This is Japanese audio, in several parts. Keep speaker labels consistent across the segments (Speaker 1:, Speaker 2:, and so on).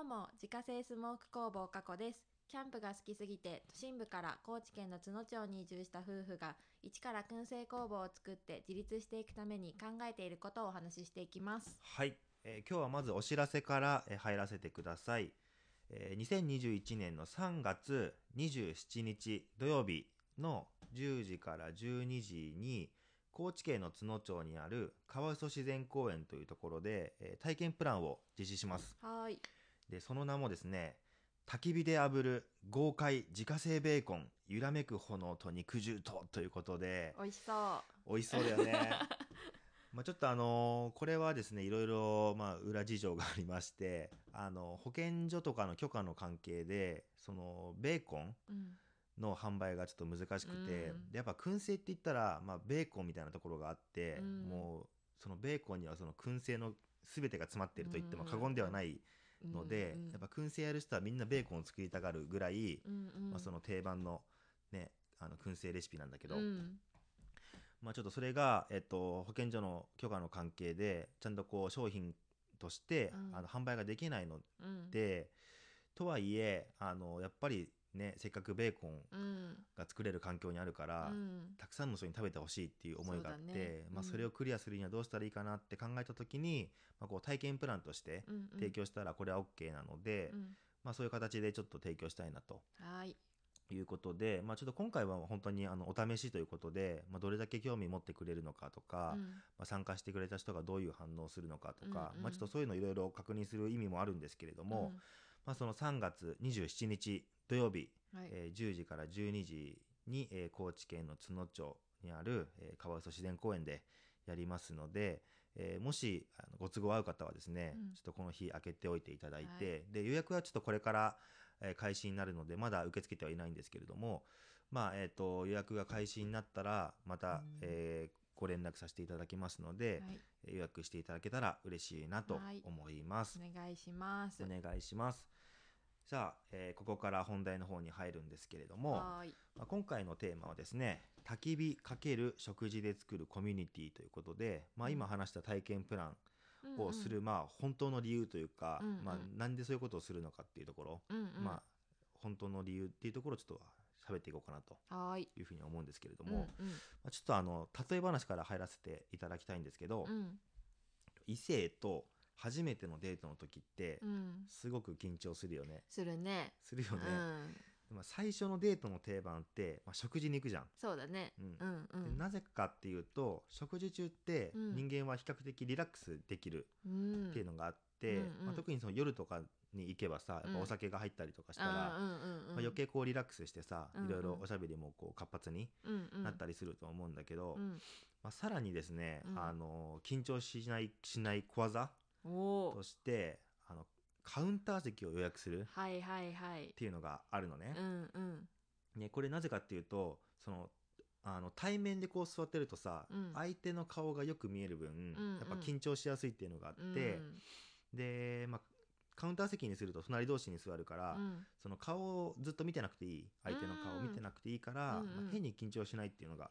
Speaker 1: どうも自家製スモーク工房加古です。キャンプが好きすぎて都心部から高知県の津野町に移住した夫婦が一から燻製工房を作って自立していくために考えていることをお話ししていきます。
Speaker 2: はい、えー今日はまずお知らせから、えー入らせてください、えー2021年の3月27日土曜日の10時から12時に高知県の津野町にある川磯自然公園というところで、えー体験プランを実施します。
Speaker 1: はーい
Speaker 2: でその名もですね焚き火で炙る豪快自家製ベーコン揺らめく炎と肉汁とということで
Speaker 1: 美味しそう。
Speaker 2: 美味しそうだよね。まあちょっとあのーこれはですねいろいろまあ裏事情がありましてあの保健所とかの許可の関係でそのベーコン
Speaker 1: うん。
Speaker 2: の販売がちょっと難しくて、
Speaker 1: うん。
Speaker 2: でやっぱ燻製って言ったら、まあ、ベーコンみたいなところがあって、
Speaker 1: うん。
Speaker 2: もうそのベーコンにはその燻製の全てが詰まっていると言っても過言ではないので、
Speaker 1: うんうん
Speaker 2: やっぱ燻製やる人はみんなベーコンを作りたがるぐらい、
Speaker 1: うんうん。
Speaker 2: まあ、その定番のねあの燻製レシピなんだけど、
Speaker 1: うん。
Speaker 2: まあ、ちょっとそれが、えっと、保健所の許可の関係でちゃんとこう商品として、
Speaker 1: うん。
Speaker 2: あの販売ができないの
Speaker 1: うん。
Speaker 2: で、とはいえあのやっぱりねせっかくベーコン
Speaker 1: うん。
Speaker 2: が作れる環境にあるから、
Speaker 1: うん。
Speaker 2: たくさんの人に食べてほしいっていう思いがあって
Speaker 1: ね。
Speaker 2: まあ、
Speaker 1: うん。
Speaker 2: それをクリアするにはどうしたらいいかなって考えた時に、まあ、こう体験プランとして
Speaker 1: うんうん。
Speaker 2: 提供したらこれは OK なので、
Speaker 1: うん。
Speaker 2: まあ、そういう形でちょっと提供したいなと
Speaker 1: い。
Speaker 2: いうことで、まあ、ちょっと今回は本当にあのお試しということで、まあ、どれだけ興味持ってくれるのかとか、
Speaker 1: うん。
Speaker 2: まあ、参加してくれた人がどういう反応をするのかとか、
Speaker 1: うんうん。
Speaker 2: まあ、ちょっとそういうのいろいろ確認する意味もあるんですけれども、まあ、その3月27日土曜日、
Speaker 1: うんはい。
Speaker 2: えー10時から12時に、えー高知県の津野町にある、えー川磯自然公園でやりますので、えーもしあのご都合合う方はですね、
Speaker 1: うん。
Speaker 2: ちょっとこの日開けておいていただいて、で予約はちょっとこれから、えー開始になるのでまだ受け付けてはいないんですけれども、まあえー、と予約が開始になったらまた、
Speaker 1: うん。
Speaker 2: えーご連絡させていただきますので、
Speaker 1: はい。
Speaker 2: 予約していただけたら嬉しいなと
Speaker 1: はい。
Speaker 2: 思います。
Speaker 1: お願いします。
Speaker 2: お願いします。じゃあ、えーここから本題の方に入るんですけれども、まあ、今回のテーマはですね焚き火×食事で作るコミュニティということで、まあ、
Speaker 1: うん。
Speaker 2: 今話した体験プラン
Speaker 1: うんうん。
Speaker 2: をする、まあ、本当の理由というか、
Speaker 1: うんうん。
Speaker 2: まあ、なんでそういうことをするのかっていうところ、
Speaker 1: うんうん。
Speaker 2: まあ、本当の理由っていうところをちょっと喋っていこうかなと
Speaker 1: い。
Speaker 2: いうふうに思うんですけれど
Speaker 1: うん
Speaker 2: も、まあ、ちょっとあの例え話から入らせていただきたいんですけど、
Speaker 1: うん。
Speaker 2: 異性と初めてのデートの時って
Speaker 1: うん。
Speaker 2: すごく緊張するよね。
Speaker 1: するね。
Speaker 2: するよね。
Speaker 1: うん。
Speaker 2: まあ、最初のデートの定番って、まあ、食事に行くじゃん。
Speaker 1: そうだね。
Speaker 2: うん。
Speaker 1: うんうん。
Speaker 2: でなぜかっていうと食事中って
Speaker 1: うん。
Speaker 2: 人間は比較的リラックスできる
Speaker 1: うん。
Speaker 2: っていうのがあって、
Speaker 1: うんうん。
Speaker 2: まあ、特にその夜とかに行けばさやっぱお酒が入ったりとかしたら、
Speaker 1: うんうんうん
Speaker 2: まあ、余計こうリラックスしてさ、
Speaker 1: うんうん。
Speaker 2: いろいろおしゃべりもこう活発に
Speaker 1: うんうん。
Speaker 2: なったりすると思うんだけど、
Speaker 1: うん。
Speaker 2: まあ、さらにですね、
Speaker 1: うん。
Speaker 2: あの緊張しないしない小技としてあのカウンター席を予約するっ
Speaker 1: はいはいはい。
Speaker 2: ていうのがあるのね。
Speaker 1: うんうん。
Speaker 2: ね、これなぜかっていうとそのあの対面でこう座ってるとさ、
Speaker 1: うん。
Speaker 2: 相手の顔がよく見える分、
Speaker 1: うん
Speaker 2: やっぱ緊張しやすいっていうのがあって、
Speaker 1: うん。
Speaker 2: で、まあ、カウンター席にすると隣同士に座るから、
Speaker 1: うん。
Speaker 2: その顔をずっと見てなくていい相手の顔を見てなくていいから、
Speaker 1: うんうん。
Speaker 2: まあ変に緊張しないっていうのが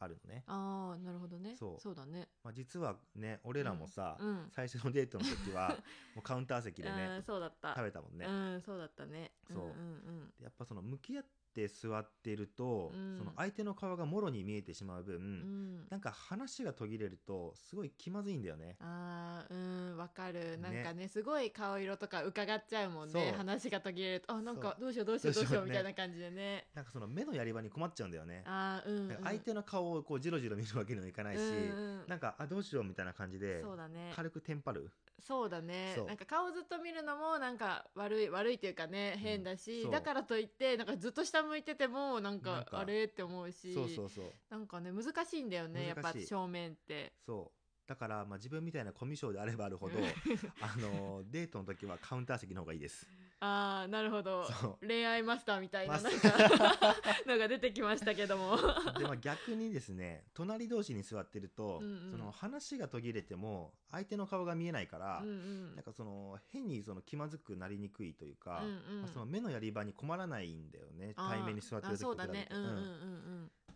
Speaker 2: あるのね、
Speaker 1: ああなるほどね。
Speaker 2: そう。
Speaker 1: そうだね。
Speaker 2: まあ、実はね俺らもさ、
Speaker 1: うん
Speaker 2: 最初のデートの時は もうカウンター席で
Speaker 1: う
Speaker 2: ね
Speaker 1: んそうだった。
Speaker 2: 食べたもんね、
Speaker 1: うんそうだったね。
Speaker 2: そう。ん
Speaker 1: ん
Speaker 2: やっぱその向き合って座ってると、
Speaker 1: うん。
Speaker 2: その相手の顔がもろに見えてしまう分、
Speaker 1: うん。うん
Speaker 2: なんか話が途切れるとすごい気まずいんだよね。
Speaker 1: あーうんわかる。なんか
Speaker 2: ね
Speaker 1: ねすごい顔色とか伺っちゃうもん
Speaker 2: そう。
Speaker 1: ね話が途切れるとあなんか
Speaker 2: そ
Speaker 1: どうしようどうしようどうしよう
Speaker 2: しようね。
Speaker 1: たいな感じでね。
Speaker 2: なんかその目のやり場に困っちゃうんだよね。
Speaker 1: あーうんうん。
Speaker 2: 相手の顔をこうじろじろ見るわけにもいかないし、
Speaker 1: うんうん。
Speaker 2: なんかあどうしようみたいな感じで
Speaker 1: そうだね。
Speaker 2: 軽くテンパる？
Speaker 1: そうだね。なんか顔ずっと見るのもなんか悪い悪いっていうかね変だし、
Speaker 2: そう。
Speaker 1: だからといってなんかずっと下向いててもなんかあれ？って思うし
Speaker 2: そうそうそう。
Speaker 1: なんかね難しいんだよねやっぱ正面って。
Speaker 2: そう。だからまあ自分みたいなコミュ障であればあるほど あのデートの時はカウンター席の方がいいです。
Speaker 1: ああなるほど。恋愛マスターみたいな
Speaker 2: マ
Speaker 1: なんか のが出てきましたけども。
Speaker 2: でまあ逆にですね隣同士に座ってると、
Speaker 1: うんうん。
Speaker 2: その話が途切れても相手の顔が見えないから、
Speaker 1: うんうん。
Speaker 2: なんかその変にその気まずくなりにくいというか、
Speaker 1: うんうん。
Speaker 2: まあ、その目のやり場に困らないんだよね対面に座ってる時
Speaker 1: あそうだ
Speaker 2: と比べて
Speaker 1: ね。うんうんうん
Speaker 2: うん。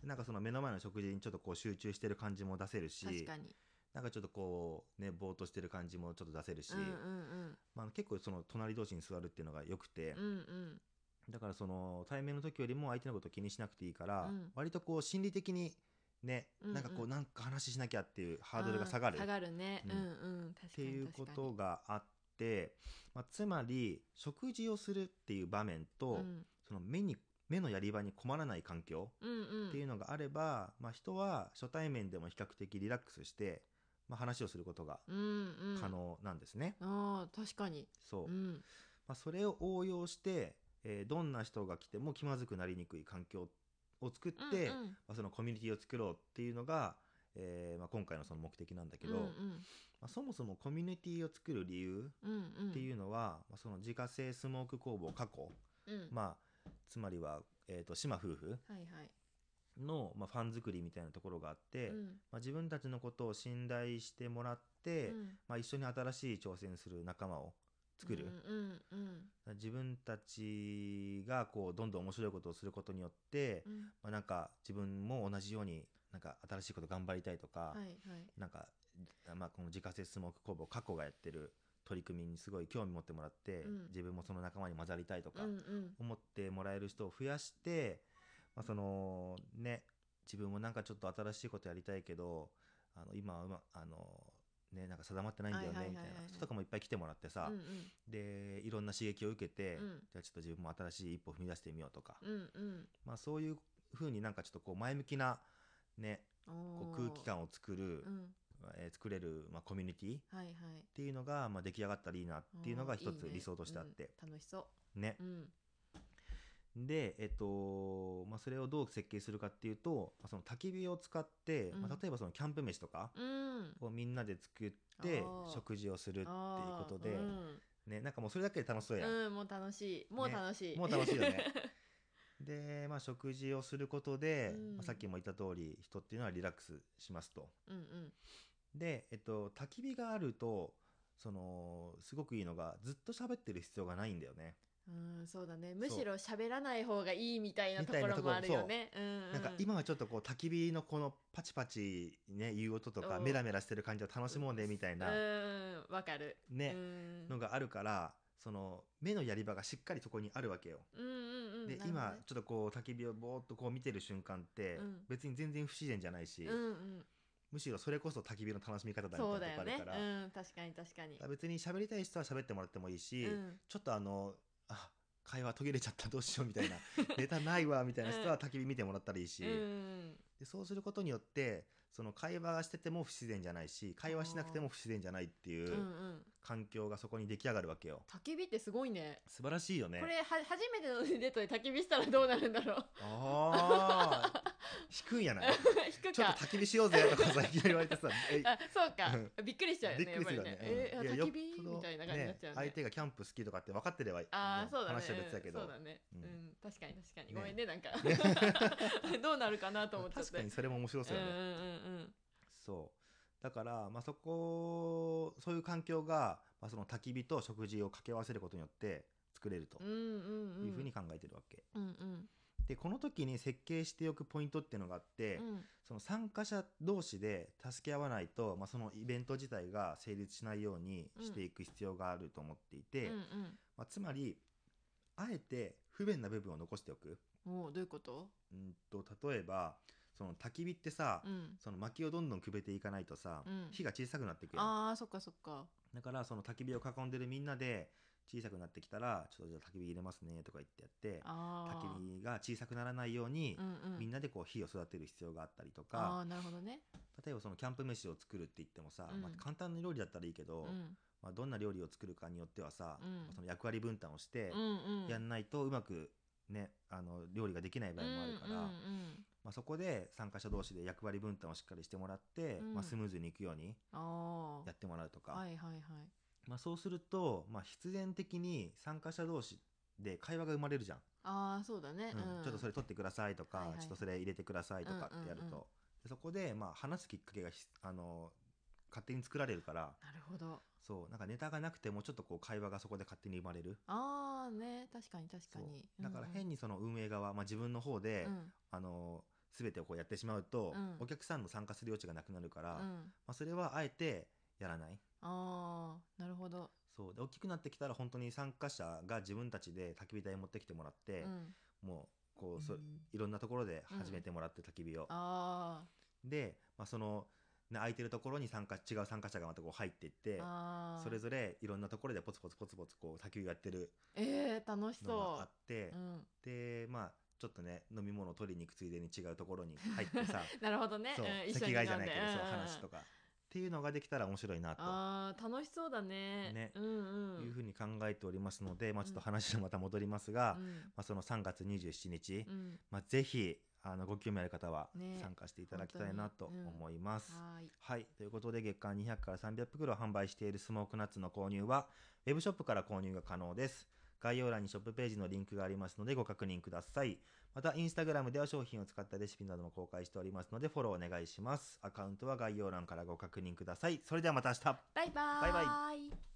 Speaker 1: うん。
Speaker 2: なんかその目の前の食事にちょっとこう集中してる感じも出せるし
Speaker 1: 確かに
Speaker 2: なんかちょっとこうねぼーっとしてる感じもちょっと出せるし、
Speaker 1: うんうん
Speaker 2: まあ、結構その隣同士に座るっていうのが良くて、
Speaker 1: うんうん。
Speaker 2: だからその対面の時よりも相手のことを気にしなくていいから、
Speaker 1: うん。
Speaker 2: 割とこう心理的にね、
Speaker 1: うんうん。
Speaker 2: なんかこうなんか話しなきゃっていうハードルが下がる。
Speaker 1: 下がるね。
Speaker 2: う
Speaker 1: うんんうん。確かに
Speaker 2: っていうことがあって、まあ、つまり食事をするっていう場面と、
Speaker 1: うん。
Speaker 2: その目に目のやり場に困らない環境
Speaker 1: うんうん
Speaker 2: っていうのがあれば、まあ、人は初対面でも比較的リラックスして、まあ、話をすることが
Speaker 1: うんうん。
Speaker 2: 可能なんですね。
Speaker 1: あー確かに。
Speaker 2: そう。
Speaker 1: うん。
Speaker 2: まあ、それを応用して、えーどんな人が来ても気まずくなりにくい環境を作って、
Speaker 1: うんうん。
Speaker 2: まあ、そのコミュニティを作ろうっていうのが、えーまあ、今回のその目的なんだけど、
Speaker 1: うんうん。
Speaker 2: まあ、そもそもコミュニティを作る理由
Speaker 1: うんうん。
Speaker 2: っていうのは、まあ、その自家製スモーク工房過去、
Speaker 1: うん。
Speaker 2: まあ、つまりは、えー、と島夫婦
Speaker 1: はいはい
Speaker 2: の、まあ、ファン作りみたいなところがあって、
Speaker 1: うん。
Speaker 2: まあ、自分たちのことを信頼してもらって、
Speaker 1: うん。
Speaker 2: まあ、一緒に新しい挑戦する仲間を作る。
Speaker 1: うんうんうん。
Speaker 2: 自分たちがこうどんどん面白いことをすることによって、
Speaker 1: うん。
Speaker 2: まあ、なんか自分も同じようになんか新しいこと頑張りたいとか、
Speaker 1: はいはい。
Speaker 2: なんか、まあ、この自家製スモーク工房過去がやってる取り組みにすごい興味持ってもらって、
Speaker 1: うん。
Speaker 2: 自分もその仲間に混ざりたいとか思ってもらえる人を増やして、まあ、そのね自分もなんかちょっと新しいことやりたいけどあの今はうまあのねなんか定まってないんだよねみたい
Speaker 1: はいはいはい。はい
Speaker 2: な人とかもいっぱい来てもらってさ、
Speaker 1: うん
Speaker 2: でいろんな刺激を受けて、
Speaker 1: うん。
Speaker 2: じゃあちょっと自分も新しい一歩踏み出してみようとか、
Speaker 1: うんうん。
Speaker 2: まあ、そういう風になんかちょっとこう前向きな、ね、
Speaker 1: うん
Speaker 2: こう空気感を作る、
Speaker 1: うん。
Speaker 2: えー作れる、まあ、コミュニティっ
Speaker 1: はいはい。
Speaker 2: ていうのが、まあ、出来上がったらいいなっていうのが一つ理想としてあって。
Speaker 1: うん。楽しそ
Speaker 2: ね。
Speaker 1: ううん
Speaker 2: で、えっとまあ、それをどう設計するかっていうと、まあ、その焚き火を使って、
Speaker 1: うん。
Speaker 2: まあ、例えばそのキャンプ飯とか
Speaker 1: うん。
Speaker 2: をみんなで作って食事をするっていうことで、
Speaker 1: あー
Speaker 2: ね、なんかもうそれだけで楽しそうやん。
Speaker 1: うん、うん、もう楽しい。もう楽しい、
Speaker 2: もう楽しいよね。で、まあ、食事をすることで、
Speaker 1: うん。
Speaker 2: まあ、さっきも言った通り人っていうのはリラックスしますと。
Speaker 1: うんうん。
Speaker 2: で、えっと、焚き火があるとそのすごくいいのがずっと喋ってる必要がないんだよね、
Speaker 1: うんそうだね。むしろ喋らない方がいいみたいなところ。もあるよね。う。んうん。
Speaker 2: なんか今はちょっとこう焚き火のこのパチパチね言う音とか
Speaker 1: うん
Speaker 2: メラメラしてる感じを楽しもうねみたいな。
Speaker 1: うんわかる。
Speaker 2: ね
Speaker 1: うん。
Speaker 2: のがあるからその目のやり場がしっかりそこにあるわけよ。
Speaker 1: うんうんうん
Speaker 2: で今ちょっとこう焚き火をぼーっとこう見てる瞬間って
Speaker 1: うん。
Speaker 2: 別に全然不自然じゃないし、
Speaker 1: うんうん。
Speaker 2: むしろそれこそ焚き火の楽しみ方だみたとこあるから、
Speaker 1: うん確かに確かに。
Speaker 2: 別に喋りたい人は喋ってもらってもいいし、
Speaker 1: うん。
Speaker 2: ちょっとあのあ会話途切れちゃったどうしようみたいな。ネタないわみたいな人は焚き火見てもらったらいいし、
Speaker 1: うん
Speaker 2: でそうすることによってその会話がしてても不自然じゃないし会話しなくても不自然じゃないってい
Speaker 1: う
Speaker 2: 環境がそこに出来上がるわけよ。
Speaker 1: 焚き火ってすごいね。
Speaker 2: 素晴らしいよね。
Speaker 1: これは初めてのデートで焚き火したらどうなるんだろう。
Speaker 2: ああ低いんやない。ちょっと焚き火しようぜとかさいきなり言われてさ え
Speaker 1: あそうか。びっくりしちゃうよねやっ
Speaker 2: くりするよね。
Speaker 1: ね。えー焚き火みたいな感じになっちゃうね。
Speaker 2: 相手がキャンプ好きとかって分かってれば
Speaker 1: ああそうだね。
Speaker 2: 話は別だけど、
Speaker 1: うん。そうだね。
Speaker 2: う
Speaker 1: うん。ん確かに確かに。
Speaker 2: ね。
Speaker 1: ごめんねなんか。どうなるかなと思っちゃって。
Speaker 2: 確かにそれも面白そうよね、
Speaker 1: うんうんうん。
Speaker 2: そう。だから、まあ、そこそういう環境が、まあ、その焚き火と食事を掛け合わせることによって作れると
Speaker 1: うんうんうん。
Speaker 2: いうふうに考えてるわけ、
Speaker 1: うんうん
Speaker 2: でこの時に設計しておくポイントっていうのがあって、
Speaker 1: うん。
Speaker 2: その参加者同士で助け合わないと、まあ、そのイベント自体が成立しないようにしていく必要があると思っていて、
Speaker 1: うん
Speaker 2: まあ、つまりあえて不便な部分を残しておく。
Speaker 1: うんおうどういうこと？
Speaker 2: うんと例えばその焚き火ってさ、
Speaker 1: うん。
Speaker 2: その薪をどんどんくべていかないとさ、
Speaker 1: うん。
Speaker 2: 火が小さくなっていくやん。
Speaker 1: ああそっかそっか。
Speaker 2: だからその焚き火を囲んでるみんなで小さくなってきたらちょっとじゃあ焚き火入れますねとか言ってやって焚き火が小さくならないように、
Speaker 1: うんうん。
Speaker 2: みんなでこう火を育てる必要があったりと
Speaker 1: あ
Speaker 2: か
Speaker 1: あなるほどね。
Speaker 2: 例えばそのキャンプ飯を作るって言ってもさ、
Speaker 1: うん。
Speaker 2: まあ、簡単な料理だったらいいけど、
Speaker 1: うん。
Speaker 2: まあ、どんな料理を作るかによってはさ、
Speaker 1: うん。
Speaker 2: その役割分担をして
Speaker 1: うんうん
Speaker 2: やんないとうまくねあの料理ができない場合もあるから、
Speaker 1: うんうん
Speaker 2: まあ、そこで参加者同士で役割分担をしっかりしてもらって、
Speaker 1: うん
Speaker 2: まあ、スムーズにいくようにやってもらうとか、
Speaker 1: はいはいはい
Speaker 2: まあ、そうすると、まあ、必然的に参加者同士で会話が生まれるじゃん、
Speaker 1: ああそうだね。
Speaker 2: うん。ちょっとそれ取ってくださいとか、
Speaker 1: はいはい。
Speaker 2: ちょっとそれ入れてくださいとかってやると、
Speaker 1: うんうんうん。
Speaker 2: でそこで、まあ、話すきっかけがひあの勝手に作られるから。
Speaker 1: なるほど。
Speaker 2: そう。なんかネタがなくてもちょっとこう会話がそこで勝手に生まれる。
Speaker 1: ああね。確かに確かに。
Speaker 2: そう。だから変
Speaker 1: に
Speaker 2: にその運営側、まあ、自分の方で、
Speaker 1: うん。
Speaker 2: あの全てをこうやってしまうと、
Speaker 1: うん。
Speaker 2: お客さんの参加する余地がなくなるから、ま
Speaker 1: うん。
Speaker 2: あ、それはあえてやらない？
Speaker 1: ああなるほど。
Speaker 2: そう。で大きくなってきたら本当に参加者が自分たちで焚き火台持ってきてもらって
Speaker 1: う、ん。
Speaker 2: もうこうそいろんなところで始めてもらって焚き火を、
Speaker 1: あ
Speaker 2: で、まあ、その、ね、空いてるところに参加違う参加者がまたこう入っていってそれぞれいろんなところでポツポツポツポツこう焚き火をやってる
Speaker 1: えー、楽し
Speaker 2: のがあ
Speaker 1: そ
Speaker 2: って、
Speaker 1: う、うん、
Speaker 2: でまあちょっとね飲み物を取りに行くついでに違うところに入ってさ
Speaker 1: なるほどね、
Speaker 2: そう
Speaker 1: うん、
Speaker 2: 席
Speaker 1: に
Speaker 2: 替えじゃないけど、そう
Speaker 1: うんうん。
Speaker 2: 話とかっていうのができたら面白いなと。
Speaker 1: あー楽しそうだね。
Speaker 2: ね。
Speaker 1: うんうん。
Speaker 2: いうふうに考えておりますので、まあ、ちょっと話がまた戻りますが、
Speaker 1: うん。
Speaker 2: まあ、その3月27日、
Speaker 1: うん。
Speaker 2: まあ、ぜひあのご興味ある方は
Speaker 1: ね
Speaker 2: 参加していただきたいなと思います。
Speaker 1: はーい
Speaker 2: はい。ということで、月間200から300袋販売しているスモークナッツの購入は、ウェブショップから購入が可能です。概要欄にショップページのリンクがありますのでご確認ください。また、インスタグラムでは商品を使ったレシピなども公開しておりますので、フォローお願いします。アカウントは概要欄からご確認ください。それではまた明日
Speaker 1: バイバー
Speaker 2: バイバ
Speaker 1: イ